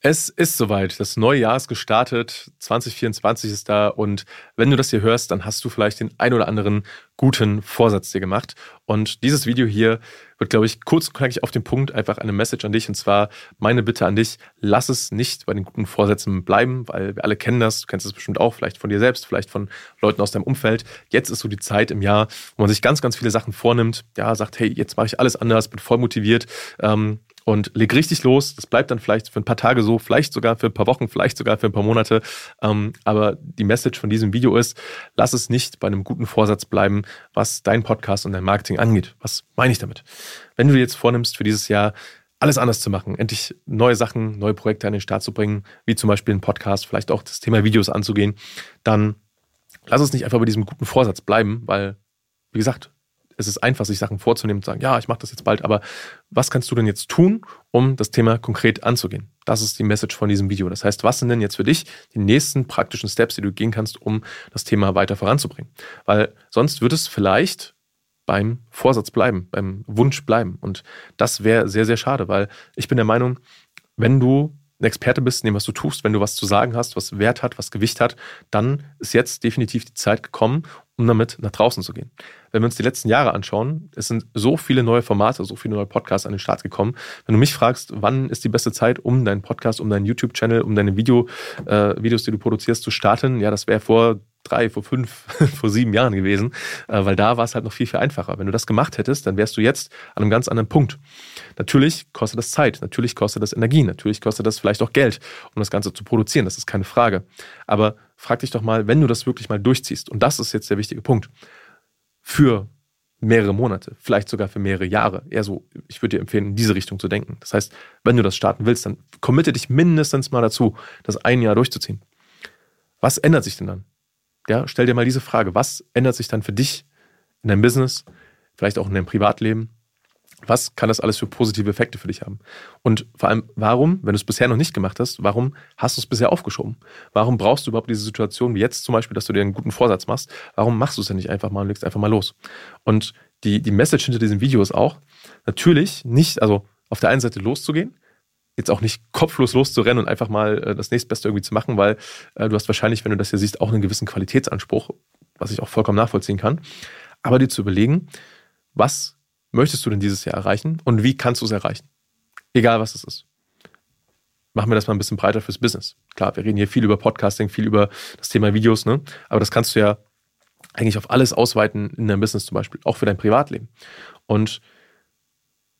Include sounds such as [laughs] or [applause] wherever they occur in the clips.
Es ist soweit. Das neue Jahr ist gestartet. 2024 ist da. Und wenn du das hier hörst, dann hast du vielleicht den ein oder anderen guten Vorsatz dir gemacht. Und dieses Video hier wird, glaube ich, kurz und knackig auf den Punkt einfach eine Message an dich. Und zwar meine Bitte an dich. Lass es nicht bei den guten Vorsätzen bleiben, weil wir alle kennen das. Du kennst es bestimmt auch, vielleicht von dir selbst, vielleicht von Leuten aus deinem Umfeld. Jetzt ist so die Zeit im Jahr, wo man sich ganz, ganz viele Sachen vornimmt. Ja, sagt, hey, jetzt mache ich alles anders, bin voll motiviert. Ähm, und leg richtig los. Das bleibt dann vielleicht für ein paar Tage so, vielleicht sogar für ein paar Wochen, vielleicht sogar für ein paar Monate. Ähm, aber die Message von diesem Video ist, lass es nicht bei einem guten Vorsatz bleiben, was dein Podcast und dein Marketing angeht. Was meine ich damit? Wenn du dir jetzt vornimmst, für dieses Jahr alles anders zu machen, endlich neue Sachen, neue Projekte an den Start zu bringen, wie zum Beispiel ein Podcast, vielleicht auch das Thema Videos anzugehen, dann lass es nicht einfach bei diesem guten Vorsatz bleiben, weil, wie gesagt, es ist einfach, sich Sachen vorzunehmen und zu sagen, ja, ich mache das jetzt bald, aber was kannst du denn jetzt tun, um das Thema konkret anzugehen? Das ist die Message von diesem Video. Das heißt, was sind denn jetzt für dich die nächsten praktischen Steps, die du gehen kannst, um das Thema weiter voranzubringen? Weil sonst wird es vielleicht beim Vorsatz bleiben, beim Wunsch bleiben. Und das wäre sehr, sehr schade, weil ich bin der Meinung, wenn du ein Experte bist in dem, was du tust, wenn du was zu sagen hast, was Wert hat, was Gewicht hat, dann ist jetzt definitiv die Zeit gekommen, um damit nach draußen zu gehen. Wenn wir uns die letzten Jahre anschauen, es sind so viele neue Formate, so viele neue Podcasts an den Start gekommen. Wenn du mich fragst, wann ist die beste Zeit, um deinen Podcast, um deinen YouTube-Channel, um deine Video, äh, Videos, die du produzierst, zu starten, ja, das wäre vor drei, vor fünf, [laughs] vor sieben Jahren gewesen, äh, weil da war es halt noch viel, viel einfacher. Wenn du das gemacht hättest, dann wärst du jetzt an einem ganz anderen Punkt. Natürlich kostet das Zeit, natürlich kostet das Energie, natürlich kostet das vielleicht auch Geld, um das Ganze zu produzieren, das ist keine Frage. Aber frag dich doch mal, wenn du das wirklich mal durchziehst, und das ist jetzt der wichtige Punkt, für mehrere Monate, vielleicht sogar für mehrere Jahre. Eher so, ich würde dir empfehlen, in diese Richtung zu denken. Das heißt, wenn du das starten willst, dann committe dich mindestens mal dazu, das ein Jahr durchzuziehen. Was ändert sich denn dann? Ja, stell dir mal diese Frage. Was ändert sich dann für dich in deinem Business, vielleicht auch in deinem Privatleben? Was kann das alles für positive Effekte für dich haben? Und vor allem, warum, wenn du es bisher noch nicht gemacht hast, warum hast du es bisher aufgeschoben? Warum brauchst du überhaupt diese Situation, wie jetzt zum Beispiel, dass du dir einen guten Vorsatz machst? Warum machst du es denn nicht einfach mal und legst einfach mal los? Und die, die Message hinter diesem Video ist auch, natürlich nicht, also auf der einen Seite loszugehen, jetzt auch nicht kopflos loszurennen und einfach mal äh, das nächstbeste irgendwie zu machen, weil äh, du hast wahrscheinlich, wenn du das hier siehst, auch einen gewissen Qualitätsanspruch, was ich auch vollkommen nachvollziehen kann. Aber dir zu überlegen, was möchtest du denn dieses Jahr erreichen und wie kannst du es erreichen? Egal was es ist. Machen wir das mal ein bisschen breiter fürs Business. Klar, wir reden hier viel über Podcasting, viel über das Thema Videos, ne? Aber das kannst du ja eigentlich auf alles ausweiten in deinem Business zum Beispiel, auch für dein Privatleben. Und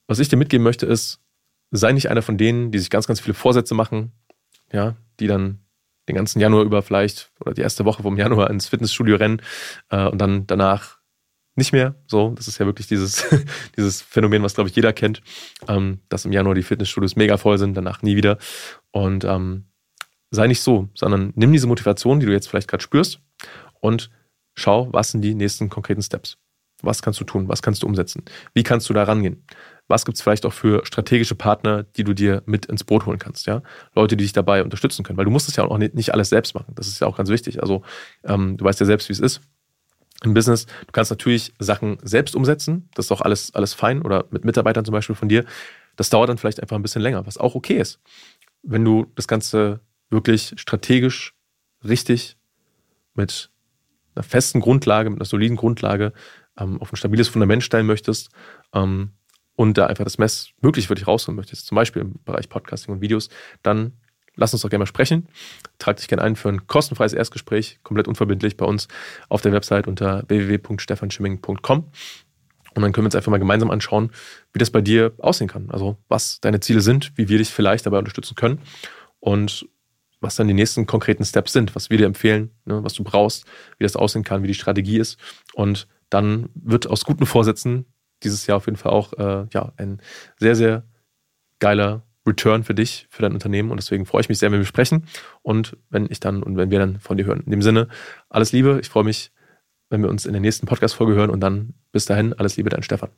was ich dir mitgeben möchte, ist, sei nicht einer von denen, die sich ganz, ganz viele Vorsätze machen, ja, die dann den ganzen Januar über vielleicht oder die erste Woche vom Januar ins Fitnessstudio rennen äh, und dann danach nicht mehr. So, das ist ja wirklich dieses, [laughs] dieses Phänomen, was glaube ich jeder kennt, ähm, dass im Januar die Fitnessstudios mega voll sind, danach nie wieder. Und ähm, sei nicht so, sondern nimm diese Motivation, die du jetzt vielleicht gerade spürst, und schau, was sind die nächsten konkreten Steps. Was kannst du tun? Was kannst du umsetzen? Wie kannst du da rangehen? Was gibt es vielleicht auch für strategische Partner, die du dir mit ins Boot holen kannst? Ja, Leute, die dich dabei unterstützen können, weil du musst es ja auch nicht alles selbst machen. Das ist ja auch ganz wichtig. Also ähm, du weißt ja selbst, wie es ist im Business. Du kannst natürlich Sachen selbst umsetzen. Das ist auch alles, alles fein. Oder mit Mitarbeitern zum Beispiel von dir. Das dauert dann vielleicht einfach ein bisschen länger, was auch okay ist. Wenn du das Ganze wirklich strategisch, richtig, mit einer festen Grundlage, mit einer soliden Grundlage ähm, auf ein stabiles Fundament stellen möchtest ähm, und da einfach das Mess möglich für dich rausholen möchtest, zum Beispiel im Bereich Podcasting und Videos, dann lass uns doch gerne mal sprechen. Trag dich gerne ein für ein kostenfreies Erstgespräch, komplett unverbindlich bei uns auf der Website unter www.stefanschimming.com. Und dann können wir uns einfach mal gemeinsam anschauen, wie das bei dir aussehen kann. Also was deine Ziele sind, wie wir dich vielleicht dabei unterstützen können und was dann die nächsten konkreten Steps sind, was wir dir empfehlen, ne, was du brauchst, wie das aussehen kann, wie die Strategie ist. Und dann wird aus guten Vorsätzen dieses Jahr auf jeden Fall auch äh, ja, ein sehr, sehr geiler Return für dich, für dein Unternehmen. Und deswegen freue ich mich sehr, wenn wir sprechen und wenn ich dann und wenn wir dann von dir hören. In dem Sinne, alles Liebe. Ich freue mich, wenn wir uns in der nächsten Podcast-Folge hören und dann bis dahin, alles Liebe, dein Stefan.